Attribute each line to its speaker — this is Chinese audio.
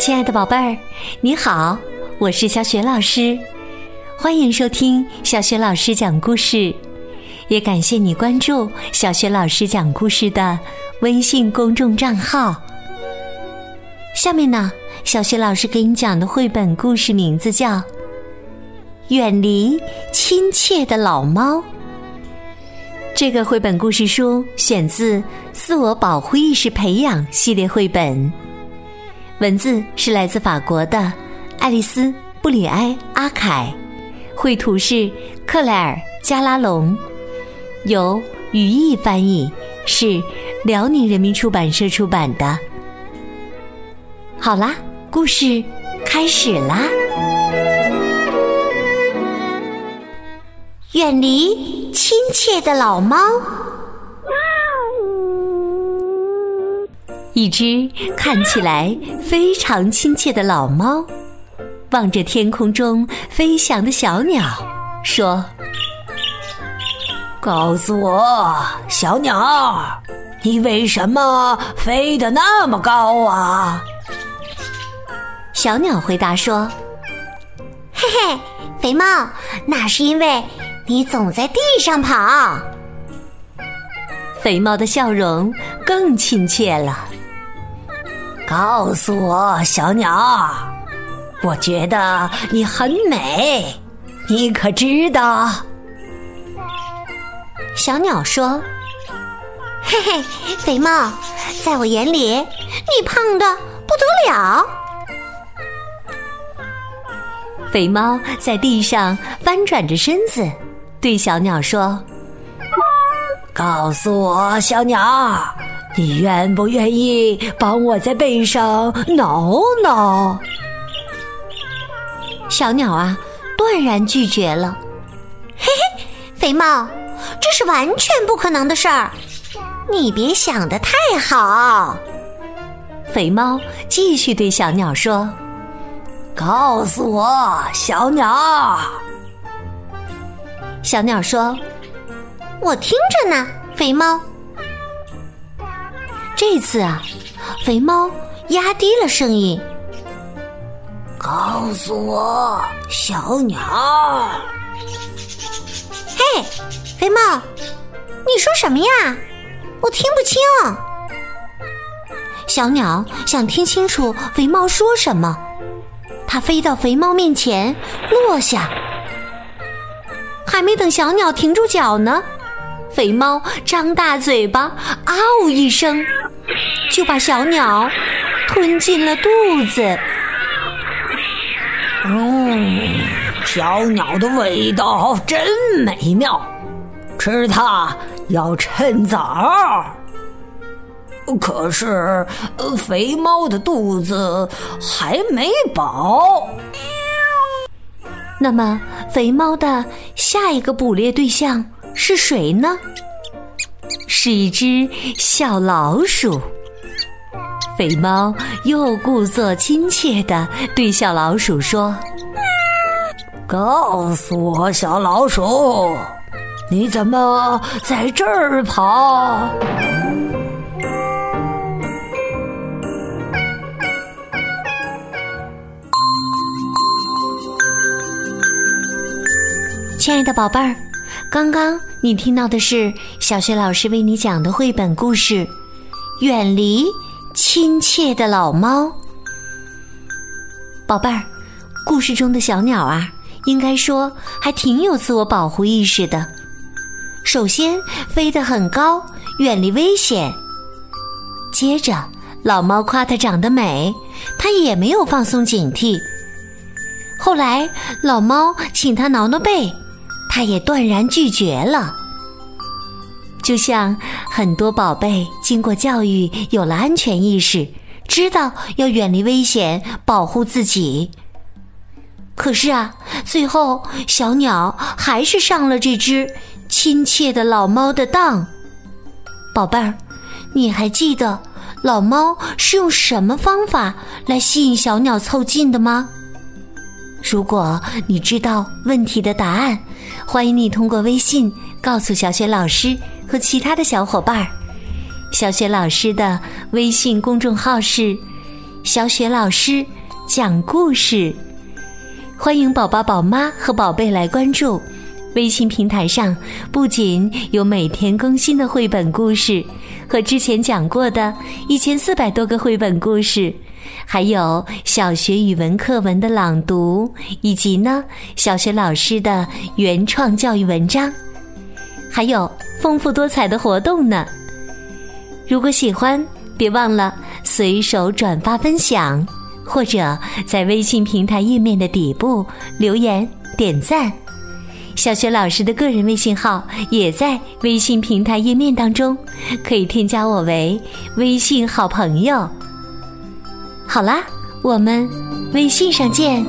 Speaker 1: 亲爱的宝贝儿，你好，我是小雪老师，欢迎收听小雪老师讲故事，也感谢你关注小雪老师讲故事的微信公众账号。下面呢，小雪老师给你讲的绘本故事名字叫《远离亲切的老猫》。这个绘本故事书选自《自我保护意识培养》系列绘本。文字是来自法国的爱丽丝·布里埃·阿凯，绘图是克莱尔·加拉隆，由语义翻译，是辽宁人民出版社出版的。好啦，故事开始啦！远离亲切的老猫。一只看起来非常亲切的老猫，望着天空中飞翔的小鸟，说：“
Speaker 2: 告诉我，小鸟，你为什么飞得那么高啊？”
Speaker 1: 小鸟回答说：“
Speaker 3: 嘿嘿，肥猫，那是因为你总在地上跑。”
Speaker 1: 肥猫的笑容更亲切了。
Speaker 2: 告诉我，小鸟，我觉得你很美，你可知道？
Speaker 3: 小鸟说：“嘿嘿，肥猫，在我眼里，你胖的不得了。”
Speaker 1: 肥猫在地上翻转着身子，对小鸟说：“
Speaker 2: 告诉我，小鸟。”你愿不愿意帮我在背上挠挠？
Speaker 1: 小鸟啊，断然拒绝了。
Speaker 3: 嘿嘿，肥猫，这是完全不可能的事儿，你别想的太好。
Speaker 1: 肥猫继续对小鸟说：“
Speaker 2: 告诉我，小鸟。”
Speaker 1: 小鸟说：“
Speaker 3: 我听着呢，肥猫。”
Speaker 1: 这次啊，肥猫压低了声音，
Speaker 2: 告诉我，小鸟。
Speaker 3: 嘿，肥猫，你说什么呀？我听不清。
Speaker 1: 小鸟想听清楚肥猫说什么，它飞到肥猫面前落下，还没等小鸟停住脚呢，肥猫张大嘴巴，嗷一声。就把小鸟吞进了肚子。
Speaker 2: 嗯，小鸟的味道真美妙，吃它要趁早。可是，肥猫的肚子还没饱。
Speaker 1: 那么，肥猫的下一个捕猎对象是谁呢？是一只小老鼠。肥猫又故作亲切的对小老鼠说：“
Speaker 2: 告诉我，小老鼠，你怎么在这儿跑？”
Speaker 1: 亲爱的宝贝儿，刚刚你听到的是小学老师为你讲的绘本故事《远离》。亲切的老猫，宝贝儿，故事中的小鸟啊，应该说还挺有自我保护意识的。首先飞得很高，远离危险；接着老猫夸它长得美，它也没有放松警惕。后来老猫请它挠挠背，它也断然拒绝了。就像很多宝贝经过教育有了安全意识，知道要远离危险，保护自己。可是啊，最后小鸟还是上了这只亲切的老猫的当。宝贝儿，你还记得老猫是用什么方法来吸引小鸟凑近的吗？如果你知道问题的答案，欢迎你通过微信告诉小雪老师。和其他的小伙伴儿。小雪老师的微信公众号是“小雪老师讲故事”，欢迎宝宝、宝妈和宝贝来关注。微信平台上不仅有每天更新的绘本故事，和之前讲过的一千四百多个绘本故事，还有小学语文课文的朗读，以及呢小学老师的原创教育文章，还有丰富多彩的活动呢。如果喜欢，别忘了随手转发分享，或者在微信平台页面的底部留言点赞。小学老师的个人微信号也在微信平台页面当中，可以添加我为微信好朋友。好啦，我们微信上见。